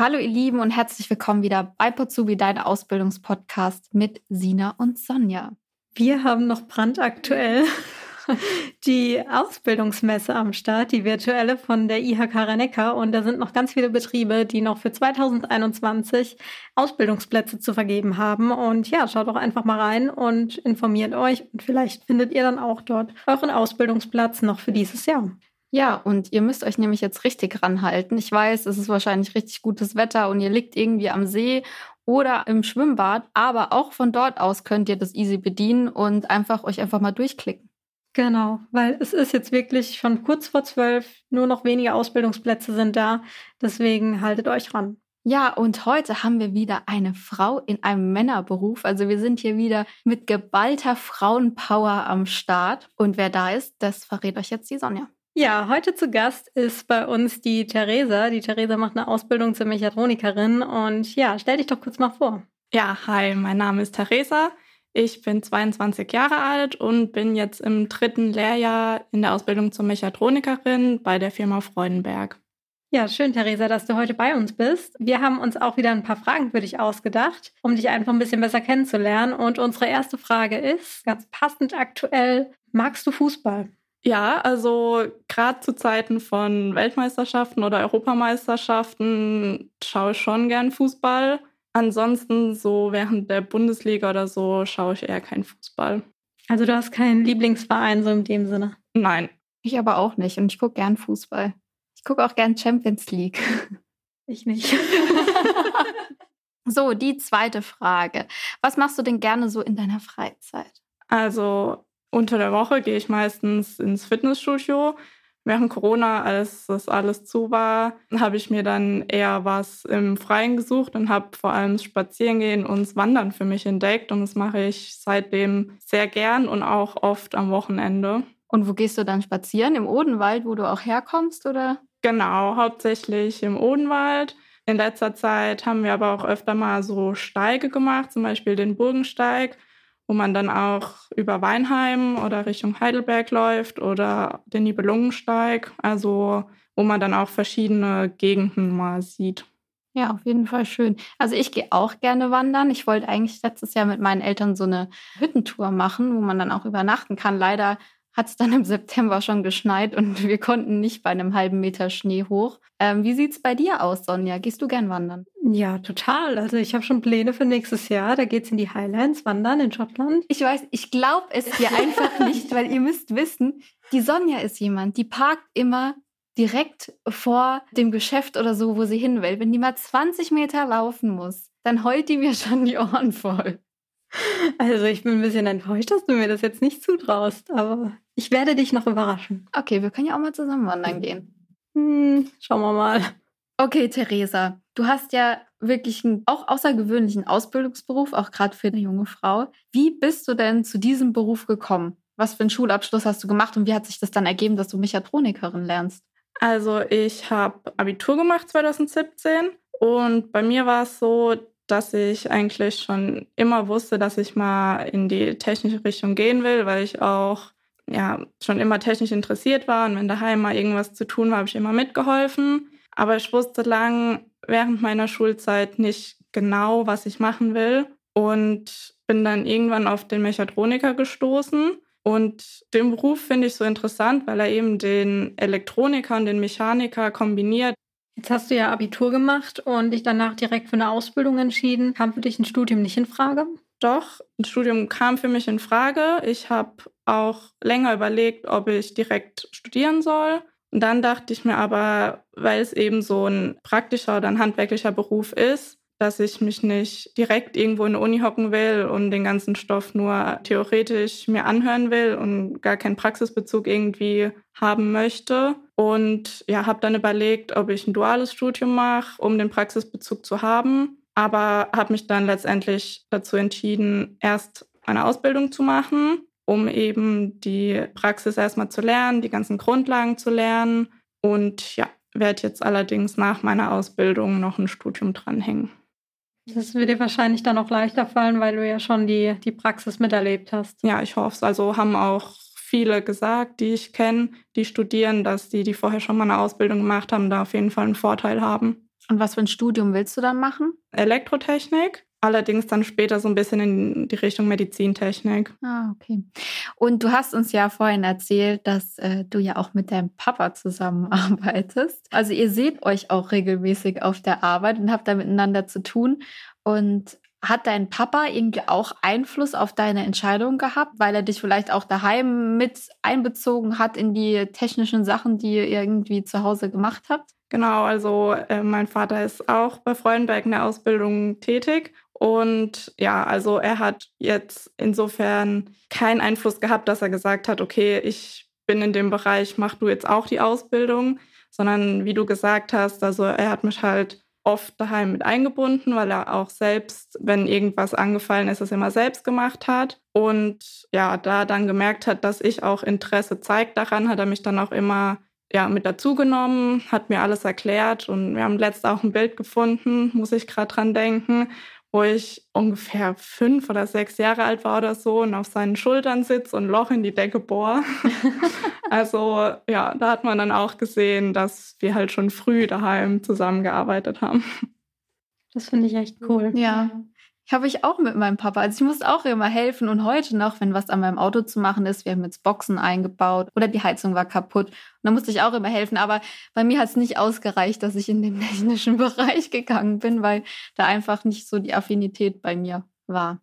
Hallo ihr Lieben und herzlich willkommen wieder bei Potsubi, dein Ausbildungspodcast mit Sina und Sonja. Wir haben noch brandaktuell die Ausbildungsmesse am Start, die virtuelle von der IHK Rennecker. Und da sind noch ganz viele Betriebe, die noch für 2021 Ausbildungsplätze zu vergeben haben. Und ja, schaut doch einfach mal rein und informiert euch. Und vielleicht findet ihr dann auch dort euren Ausbildungsplatz noch für dieses Jahr. Ja, und ihr müsst euch nämlich jetzt richtig ranhalten. Ich weiß, es ist wahrscheinlich richtig gutes Wetter und ihr liegt irgendwie am See oder im Schwimmbad, aber auch von dort aus könnt ihr das easy bedienen und einfach euch einfach mal durchklicken. Genau, weil es ist jetzt wirklich schon kurz vor zwölf, nur noch wenige Ausbildungsplätze sind da. Deswegen haltet euch ran. Ja, und heute haben wir wieder eine Frau in einem Männerberuf. Also wir sind hier wieder mit geballter Frauenpower am Start. Und wer da ist, das verrät euch jetzt die Sonja. Ja, heute zu Gast ist bei uns die Theresa. Die Theresa macht eine Ausbildung zur Mechatronikerin. Und ja, stell dich doch kurz mal vor. Ja, hi, mein Name ist Theresa. Ich bin 22 Jahre alt und bin jetzt im dritten Lehrjahr in der Ausbildung zur Mechatronikerin bei der Firma Freudenberg. Ja, schön, Theresa, dass du heute bei uns bist. Wir haben uns auch wieder ein paar Fragen für dich ausgedacht, um dich einfach ein bisschen besser kennenzulernen. Und unsere erste Frage ist, ganz passend aktuell, magst du Fußball? Ja, also gerade zu Zeiten von Weltmeisterschaften oder Europameisterschaften schaue ich schon gern Fußball. Ansonsten so während der Bundesliga oder so schaue ich eher keinen Fußball. Also du hast keinen Lieblingsverein so in dem Sinne? Nein. Ich aber auch nicht und ich gucke gern Fußball. Ich gucke auch gern Champions League. Ich nicht. so, die zweite Frage. Was machst du denn gerne so in deiner Freizeit? Also unter der Woche gehe ich meistens ins Fitnessstudio Während Corona, als das alles zu war, habe ich mir dann eher was im Freien gesucht und habe vor allem Spazierengehen und Wandern für mich entdeckt. Und das mache ich seitdem sehr gern und auch oft am Wochenende. Und wo gehst du dann spazieren? Im Odenwald, wo du auch herkommst, oder? Genau, hauptsächlich im Odenwald. In letzter Zeit haben wir aber auch öfter mal so Steige gemacht, zum Beispiel den Burgensteig wo man dann auch über Weinheim oder Richtung Heidelberg läuft oder den Nibelungensteig, also wo man dann auch verschiedene Gegenden mal sieht. Ja, auf jeden Fall schön. Also ich gehe auch gerne wandern. Ich wollte eigentlich letztes Jahr mit meinen Eltern so eine Hüttentour machen, wo man dann auch übernachten kann. Leider hat es dann im September schon geschneit und wir konnten nicht bei einem halben Meter Schnee hoch. Ähm, wie sieht es bei dir aus, Sonja? Gehst du gern wandern? Ja, total. Also ich habe schon Pläne für nächstes Jahr. Da geht es in die Highlands wandern in Schottland. Ich weiß, ich glaube es dir einfach nicht, weil ihr müsst wissen, die Sonja ist jemand, die parkt immer direkt vor dem Geschäft oder so, wo sie hin will. Wenn die mal 20 Meter laufen muss, dann heult die mir schon die Ohren voll. Also ich bin ein bisschen enttäuscht, dass du mir das jetzt nicht zutraust, aber ich werde dich noch überraschen. Okay, wir können ja auch mal zusammen wandern gehen. Hm, schauen wir mal. Okay, Theresa, du hast ja wirklich einen auch außergewöhnlichen Ausbildungsberuf, auch gerade für eine junge Frau. Wie bist du denn zu diesem Beruf gekommen? Was für einen Schulabschluss hast du gemacht und wie hat sich das dann ergeben, dass du Mechatronikerin lernst? Also ich habe Abitur gemacht 2017 und bei mir war es so, dass ich eigentlich schon immer wusste, dass ich mal in die technische Richtung gehen will, weil ich auch ja schon immer technisch interessiert war und wenn daheim mal irgendwas zu tun war, habe ich immer mitgeholfen. Aber ich wusste lang während meiner Schulzeit nicht genau, was ich machen will und bin dann irgendwann auf den Mechatroniker gestoßen. Und den Beruf finde ich so interessant, weil er eben den Elektroniker und den Mechaniker kombiniert. Jetzt hast du ja Abitur gemacht und dich danach direkt für eine Ausbildung entschieden. Kam für dich ein Studium nicht in Frage? Doch, ein Studium kam für mich in Frage. Ich habe auch länger überlegt, ob ich direkt studieren soll. Und dann dachte ich mir aber, weil es eben so ein praktischer oder ein handwerklicher Beruf ist, dass ich mich nicht direkt irgendwo in der Uni hocken will und den ganzen Stoff nur theoretisch mir anhören will und gar keinen Praxisbezug irgendwie haben möchte. Und ja, habe dann überlegt, ob ich ein duales Studium mache, um den Praxisbezug zu haben. Aber habe mich dann letztendlich dazu entschieden, erst eine Ausbildung zu machen um eben die Praxis erstmal zu lernen, die ganzen Grundlagen zu lernen. Und ja, werde jetzt allerdings nach meiner Ausbildung noch ein Studium dranhängen. Das wird dir wahrscheinlich dann auch leichter fallen, weil du ja schon die, die Praxis miterlebt hast. Ja, ich hoffe es. Also haben auch viele gesagt, die ich kenne, die studieren, dass die, die vorher schon mal eine Ausbildung gemacht haben, da auf jeden Fall einen Vorteil haben. Und was für ein Studium willst du dann machen? Elektrotechnik. Allerdings dann später so ein bisschen in die Richtung Medizintechnik. Ah, okay. Und du hast uns ja vorhin erzählt, dass äh, du ja auch mit deinem Papa zusammenarbeitest. Also ihr seht euch auch regelmäßig auf der Arbeit und habt da miteinander zu tun. Und hat dein Papa irgendwie auch Einfluss auf deine Entscheidung gehabt, weil er dich vielleicht auch daheim mit einbezogen hat in die technischen Sachen, die ihr irgendwie zu Hause gemacht habt? Genau, also äh, mein Vater ist auch bei Freudenberg in der Ausbildung tätig und ja, also er hat jetzt insofern keinen Einfluss gehabt, dass er gesagt hat, okay, ich bin in dem Bereich, mach du jetzt auch die Ausbildung, sondern wie du gesagt hast, also er hat mich halt oft daheim mit eingebunden, weil er auch selbst, wenn irgendwas angefallen ist, es immer selbst gemacht hat. Und ja, da dann gemerkt hat, dass ich auch Interesse zeigt daran, hat er mich dann auch immer ja, mit dazugenommen, hat mir alles erklärt und wir haben letzt auch ein Bild gefunden, muss ich gerade dran denken, wo ich ungefähr fünf oder sechs Jahre alt war oder so und auf seinen Schultern sitze und Loch in die Decke bohr. also ja, da hat man dann auch gesehen, dass wir halt schon früh daheim zusammengearbeitet haben. Das finde ich echt cool. Ja. Habe ich auch mit meinem Papa. Also ich musste auch immer helfen und heute noch, wenn was an meinem Auto zu machen ist, wir haben jetzt Boxen eingebaut oder die Heizung war kaputt. Und da musste ich auch immer helfen. Aber bei mir hat es nicht ausgereicht, dass ich in den technischen Bereich gegangen bin, weil da einfach nicht so die Affinität bei mir war.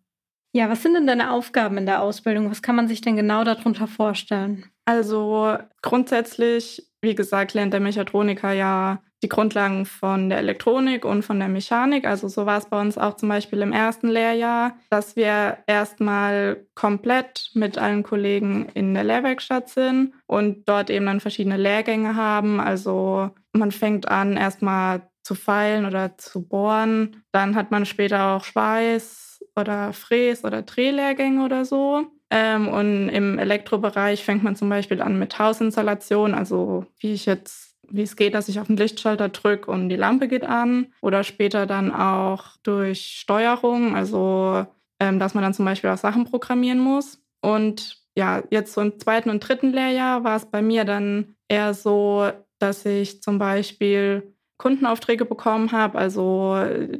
Ja, was sind denn deine Aufgaben in der Ausbildung? Was kann man sich denn genau darunter vorstellen? Also grundsätzlich, wie gesagt, lernt der Mechatroniker ja die Grundlagen von der Elektronik und von der Mechanik. Also so war es bei uns auch zum Beispiel im ersten Lehrjahr, dass wir erstmal komplett mit allen Kollegen in der Lehrwerkstatt sind und dort eben dann verschiedene Lehrgänge haben. Also man fängt an erstmal zu feilen oder zu bohren. Dann hat man später auch Schweiß oder Fräs- oder Drehlehrgänge oder so. Ähm, und im Elektrobereich fängt man zum Beispiel an mit Hausinstallation, also wie ich jetzt wie es geht, dass ich auf den Lichtschalter drücke und die Lampe geht an. Oder später dann auch durch Steuerung, also ähm, dass man dann zum Beispiel auch Sachen programmieren muss. Und ja, jetzt so im zweiten und dritten Lehrjahr war es bei mir dann eher so, dass ich zum Beispiel Kundenaufträge bekommen habe, also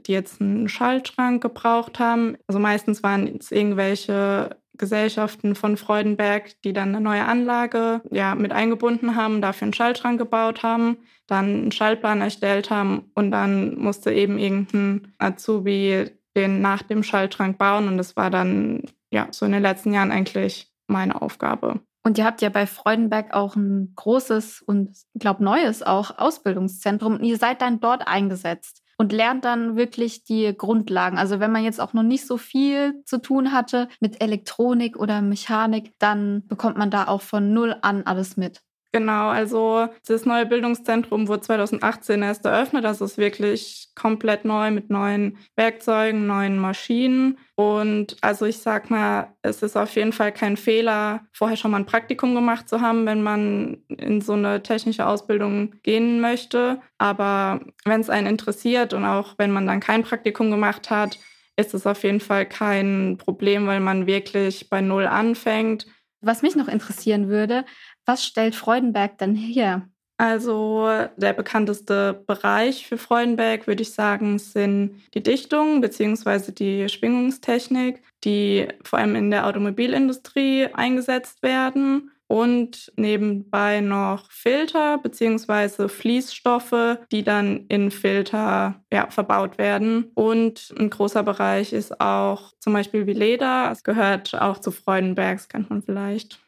die jetzt einen Schaltschrank gebraucht haben. Also meistens waren es irgendwelche Gesellschaften von Freudenberg, die dann eine neue Anlage ja, mit eingebunden haben, dafür einen Schaltschrank gebaut haben, dann einen Schaltplan erstellt haben und dann musste eben irgendein Azubi den nach dem Schaltschrank bauen und das war dann ja so in den letzten Jahren eigentlich meine Aufgabe. Und ihr habt ja bei Freudenberg auch ein großes und, glaube, neues auch Ausbildungszentrum. Und ihr seid dann dort eingesetzt und lernt dann wirklich die Grundlagen. Also wenn man jetzt auch noch nicht so viel zu tun hatte mit Elektronik oder Mechanik, dann bekommt man da auch von null an alles mit. Genau, also das neue Bildungszentrum wurde 2018 erst eröffnet. Das ist wirklich komplett neu mit neuen Werkzeugen, neuen Maschinen. Und also ich sag mal, es ist auf jeden Fall kein Fehler, vorher schon mal ein Praktikum gemacht zu haben, wenn man in so eine technische Ausbildung gehen möchte. Aber wenn es einen interessiert und auch wenn man dann kein Praktikum gemacht hat, ist es auf jeden Fall kein Problem, weil man wirklich bei Null anfängt. Was mich noch interessieren würde, was stellt Freudenberg denn her? Also der bekannteste Bereich für Freudenberg, würde ich sagen, sind die Dichtung bzw. die Schwingungstechnik, die vor allem in der Automobilindustrie eingesetzt werden. Und nebenbei noch Filter bzw. Fließstoffe, die dann in Filter ja, verbaut werden. Und ein großer Bereich ist auch zum Beispiel wie Leder. Es gehört auch zu Freudenbergs, kennt man vielleicht.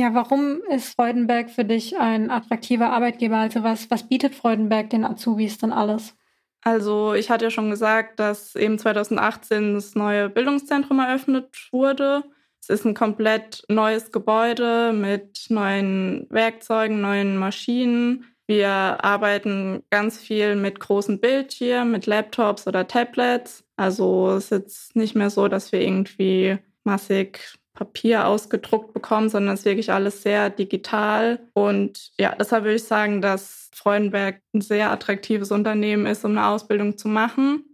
Ja, warum ist Freudenberg für dich ein attraktiver Arbeitgeber? Also was, was bietet Freudenberg den Azubis denn alles? Also ich hatte ja schon gesagt, dass eben 2018 das neue Bildungszentrum eröffnet wurde. Es ist ein komplett neues Gebäude mit neuen Werkzeugen, neuen Maschinen. Wir arbeiten ganz viel mit großen Bildschirmen, mit Laptops oder Tablets. Also es ist jetzt nicht mehr so, dass wir irgendwie massig Papier ausgedruckt bekommen, sondern es ist wirklich alles sehr digital. Und ja, deshalb würde ich sagen, dass Freudenberg ein sehr attraktives Unternehmen ist, um eine Ausbildung zu machen.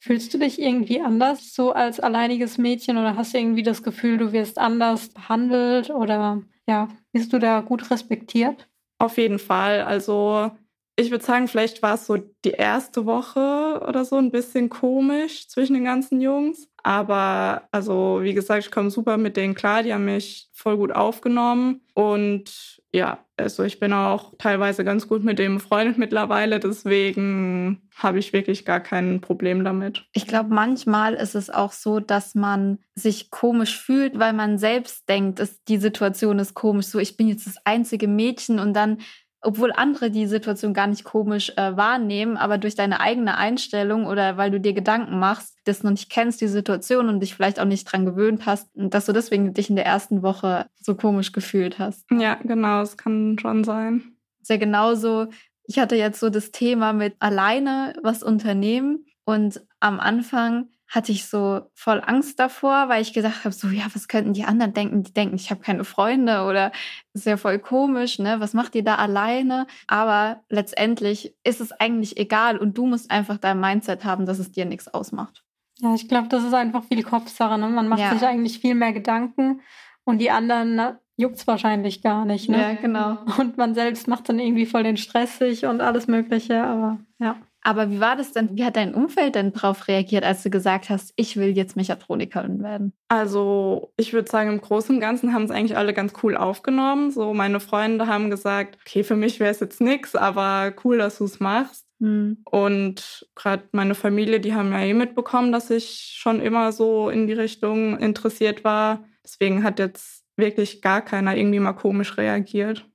Fühlst du dich irgendwie anders so als alleiniges Mädchen oder hast du irgendwie das Gefühl, du wirst anders behandelt oder ja, bist du da gut respektiert? Auf jeden Fall. Also Ich würde sagen, vielleicht war es so die erste Woche oder so ein bisschen komisch zwischen den ganzen Jungs. Aber also, wie gesagt, ich komme super mit denen klar. Die haben mich voll gut aufgenommen. Und ja, also ich bin auch teilweise ganz gut mit dem befreundet mittlerweile. Deswegen habe ich wirklich gar kein Problem damit. Ich glaube, manchmal ist es auch so, dass man sich komisch fühlt, weil man selbst denkt, dass die Situation ist komisch. So, ich bin jetzt das einzige Mädchen und dann obwohl andere die Situation gar nicht komisch äh, wahrnehmen, aber durch deine eigene Einstellung oder weil du dir Gedanken machst, das noch nicht kennst, die Situation und dich vielleicht auch nicht dran gewöhnt hast, dass du deswegen dich in der ersten Woche so komisch gefühlt hast. Ja, genau, es kann schon sein. Sehr genauso. Ich hatte jetzt so das Thema mit alleine was unternehmen und am Anfang hatte ich so voll Angst davor, weil ich gedacht habe, so ja, was könnten die anderen denken? Die denken, ich habe keine Freunde oder ist ja voll komisch, ne? Was macht ihr da alleine? Aber letztendlich ist es eigentlich egal und du musst einfach dein Mindset haben, dass es dir nichts ausmacht. Ja, ich glaube, das ist einfach viel Kopfsache. Ne? Man macht ja. sich eigentlich viel mehr Gedanken und die anderen juckt es wahrscheinlich gar nicht. Ne? Ja, genau. Und man selbst macht dann irgendwie voll den Stress sich und alles Mögliche, aber ja. Aber wie war das denn? Wie hat dein Umfeld denn darauf reagiert, als du gesagt hast, ich will jetzt Mechatronikerin werden? Also, ich würde sagen, im Großen und Ganzen haben es eigentlich alle ganz cool aufgenommen. So, meine Freunde haben gesagt, okay, für mich wäre es jetzt nichts, aber cool, dass du es machst. Hm. Und gerade meine Familie, die haben ja eh mitbekommen, dass ich schon immer so in die Richtung interessiert war. Deswegen hat jetzt wirklich gar keiner irgendwie mal komisch reagiert.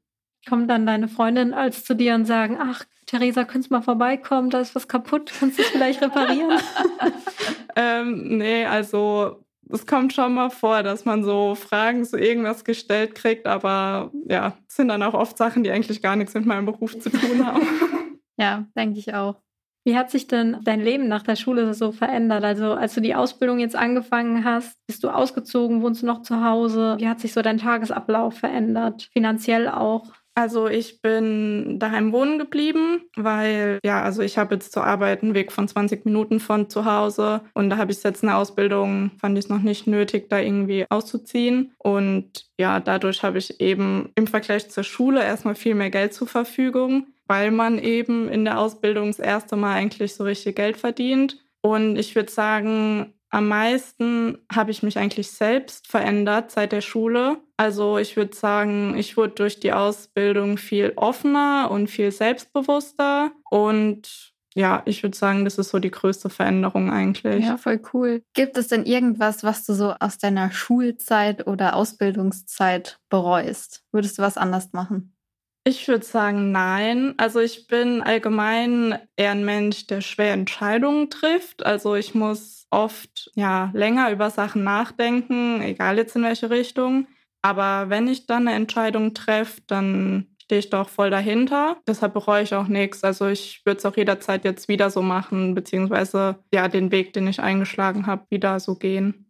Kommt dann deine Freundin als zu dir und sagen, ach, Theresa, könntest du mal vorbeikommen, da ist was kaputt, kannst du es vielleicht reparieren? ähm, nee, also es kommt schon mal vor, dass man so Fragen zu irgendwas gestellt kriegt, aber ja, es sind dann auch oft Sachen, die eigentlich gar nichts mit meinem Beruf zu tun haben. ja, denke ich auch. Wie hat sich denn dein Leben nach der Schule so verändert? Also als du die Ausbildung jetzt angefangen hast, bist du ausgezogen, wohnst du noch zu Hause? Wie hat sich so dein Tagesablauf verändert? Finanziell auch? Also ich bin daheim wohnen geblieben, weil ja, also ich habe jetzt zur Arbeit einen Weg von 20 Minuten von zu Hause und da habe ich jetzt eine Ausbildung, fand ich es noch nicht nötig, da irgendwie auszuziehen. Und ja, dadurch habe ich eben im Vergleich zur Schule erstmal viel mehr Geld zur Verfügung, weil man eben in der Ausbildung das erste Mal eigentlich so richtig Geld verdient. Und ich würde sagen, am meisten habe ich mich eigentlich selbst verändert seit der Schule. Also ich würde sagen, ich wurde durch die Ausbildung viel offener und viel selbstbewusster. Und ja, ich würde sagen, das ist so die größte Veränderung eigentlich. Ja, voll cool. Gibt es denn irgendwas, was du so aus deiner Schulzeit oder Ausbildungszeit bereust? Würdest du was anders machen? Ich würde sagen, nein. Also ich bin allgemein eher ein Mensch, der schwer Entscheidungen trifft. Also ich muss oft ja länger über Sachen nachdenken, egal jetzt in welche Richtung. Aber wenn ich dann eine Entscheidung treffe, dann stehe ich doch voll dahinter. Deshalb bereue ich auch nichts. Also ich würde es auch jederzeit jetzt wieder so machen, beziehungsweise ja den Weg, den ich eingeschlagen habe, wieder so gehen.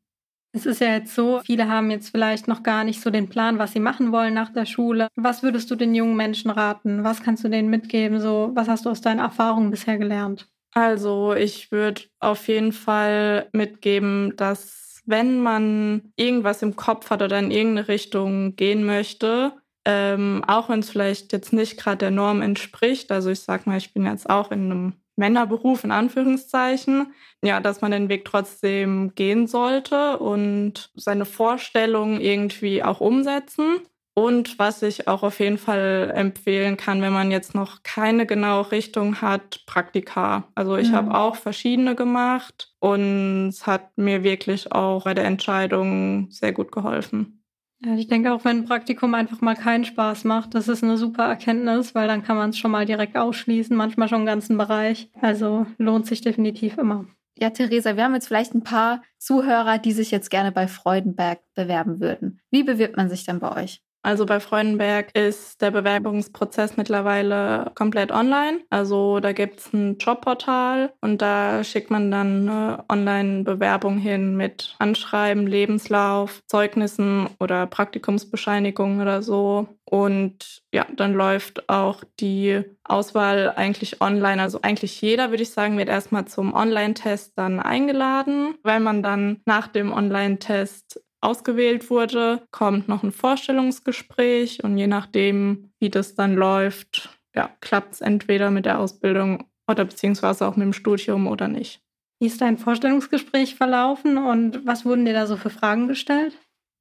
Es ist ja jetzt so, viele haben jetzt vielleicht noch gar nicht so den Plan, was sie machen wollen nach der Schule. Was würdest du den jungen Menschen raten? Was kannst du denen mitgeben? So, was hast du aus deinen Erfahrungen bisher gelernt? Also ich würde auf jeden Fall mitgeben, dass wenn man irgendwas im Kopf hat oder in irgendeine Richtung gehen möchte, ähm, auch wenn es vielleicht jetzt nicht gerade der Norm entspricht, also ich sag mal, ich bin jetzt auch in einem Männerberuf in Anführungszeichen, ja, dass man den Weg trotzdem gehen sollte und seine Vorstellungen irgendwie auch umsetzen. Und was ich auch auf jeden Fall empfehlen kann, wenn man jetzt noch keine genaue Richtung hat, Praktika. Also ich mhm. habe auch verschiedene gemacht und es hat mir wirklich auch bei der Entscheidung sehr gut geholfen. Ja, ich denke auch, wenn ein Praktikum einfach mal keinen Spaß macht, das ist eine super Erkenntnis, weil dann kann man es schon mal direkt ausschließen, manchmal schon einen ganzen Bereich. Also lohnt sich definitiv immer. Ja, Theresa, wir haben jetzt vielleicht ein paar Zuhörer, die sich jetzt gerne bei Freudenberg bewerben würden. Wie bewirbt man sich denn bei euch? Also bei Freudenberg ist der Bewerbungsprozess mittlerweile komplett online. Also da gibt es ein Jobportal und da schickt man dann eine Online-Bewerbung hin mit Anschreiben, Lebenslauf, Zeugnissen oder Praktikumsbescheinigungen oder so. Und ja, dann läuft auch die Auswahl eigentlich online. Also eigentlich jeder, würde ich sagen, wird erstmal zum Online-Test dann eingeladen. Weil man dann nach dem Online-Test ausgewählt wurde, kommt noch ein Vorstellungsgespräch und je nachdem, wie das dann läuft, ja, klappt es entweder mit der Ausbildung oder beziehungsweise auch mit dem Studium oder nicht. Wie ist dein Vorstellungsgespräch verlaufen und was wurden dir da so für Fragen gestellt?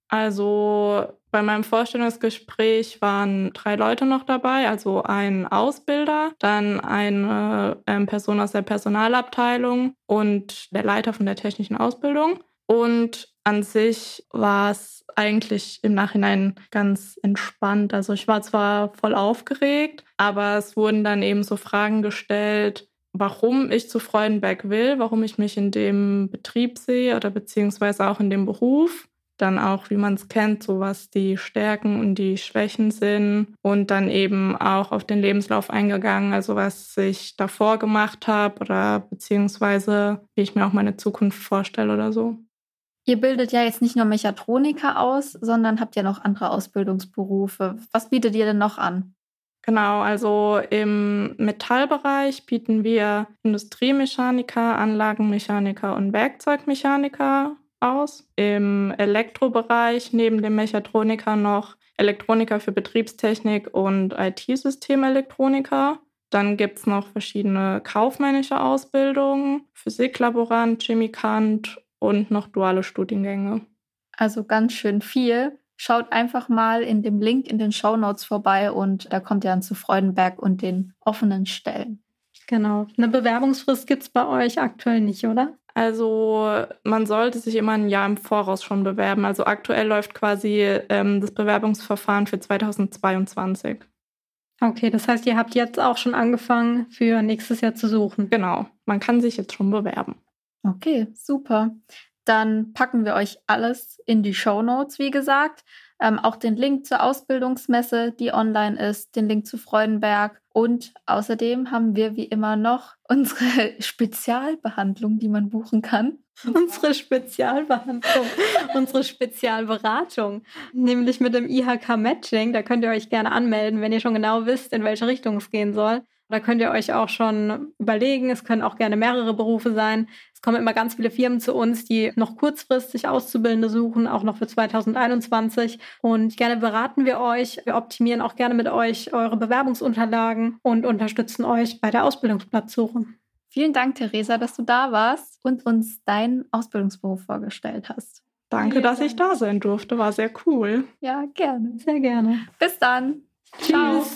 Also bei meinem Vorstellungsgespräch waren drei Leute noch dabei, also ein Ausbilder, dann eine ähm, Person aus der Personalabteilung und der Leiter von der technischen Ausbildung. Und an sich war es eigentlich im Nachhinein ganz entspannt. Also ich war zwar voll aufgeregt, aber es wurden dann eben so Fragen gestellt, warum ich zu Freudenberg will, warum ich mich in dem Betrieb sehe oder beziehungsweise auch in dem Beruf dann auch, wie man es kennt, so was die Stärken und die Schwächen sind und dann eben auch auf den Lebenslauf eingegangen, also was ich davor gemacht habe oder beziehungsweise wie ich mir auch meine Zukunft vorstelle oder so. Ihr bildet ja jetzt nicht nur Mechatroniker aus, sondern habt ja noch andere Ausbildungsberufe. Was bietet ihr denn noch an? Genau, also im Metallbereich bieten wir Industriemechaniker, Anlagenmechaniker und Werkzeugmechaniker aus. Im Elektrobereich neben dem Mechatroniker noch Elektroniker für Betriebstechnik und IT-Systemelektroniker. Dann gibt es noch verschiedene kaufmännische Ausbildungen, Physiklaborant, Chemikant und noch duale Studiengänge. Also ganz schön viel. Schaut einfach mal in dem Link in den Show Notes vorbei und da kommt ihr dann zu Freudenberg und den offenen Stellen. Genau. Eine Bewerbungsfrist gibt es bei euch aktuell nicht, oder? Also man sollte sich immer ein Jahr im Voraus schon bewerben. Also aktuell läuft quasi ähm, das Bewerbungsverfahren für 2022. Okay, das heißt, ihr habt jetzt auch schon angefangen, für nächstes Jahr zu suchen. Genau, man kann sich jetzt schon bewerben. Okay, super. Dann packen wir euch alles in die Show Notes, wie gesagt. Ähm, auch den Link zur Ausbildungsmesse, die online ist, den Link zu Freudenberg. Und außerdem haben wir wie immer noch unsere Spezialbehandlung, die man buchen kann. Unsere Spezialbehandlung, unsere Spezialberatung, nämlich mit dem IHK Matching. Da könnt ihr euch gerne anmelden, wenn ihr schon genau wisst, in welche Richtung es gehen soll. Da könnt ihr euch auch schon überlegen. Es können auch gerne mehrere Berufe sein. Es kommen immer ganz viele Firmen zu uns, die noch kurzfristig Auszubildende suchen, auch noch für 2021. Und gerne beraten wir euch. Wir optimieren auch gerne mit euch eure Bewerbungsunterlagen und unterstützen euch bei der Ausbildungsplatzsuche. Vielen Dank, Theresa, dass du da warst und uns deinen Ausbildungsberuf vorgestellt hast. Danke, dass ich da sein durfte. War sehr cool. Ja, gerne. Sehr gerne. Bis dann. Tschüss. Ciao.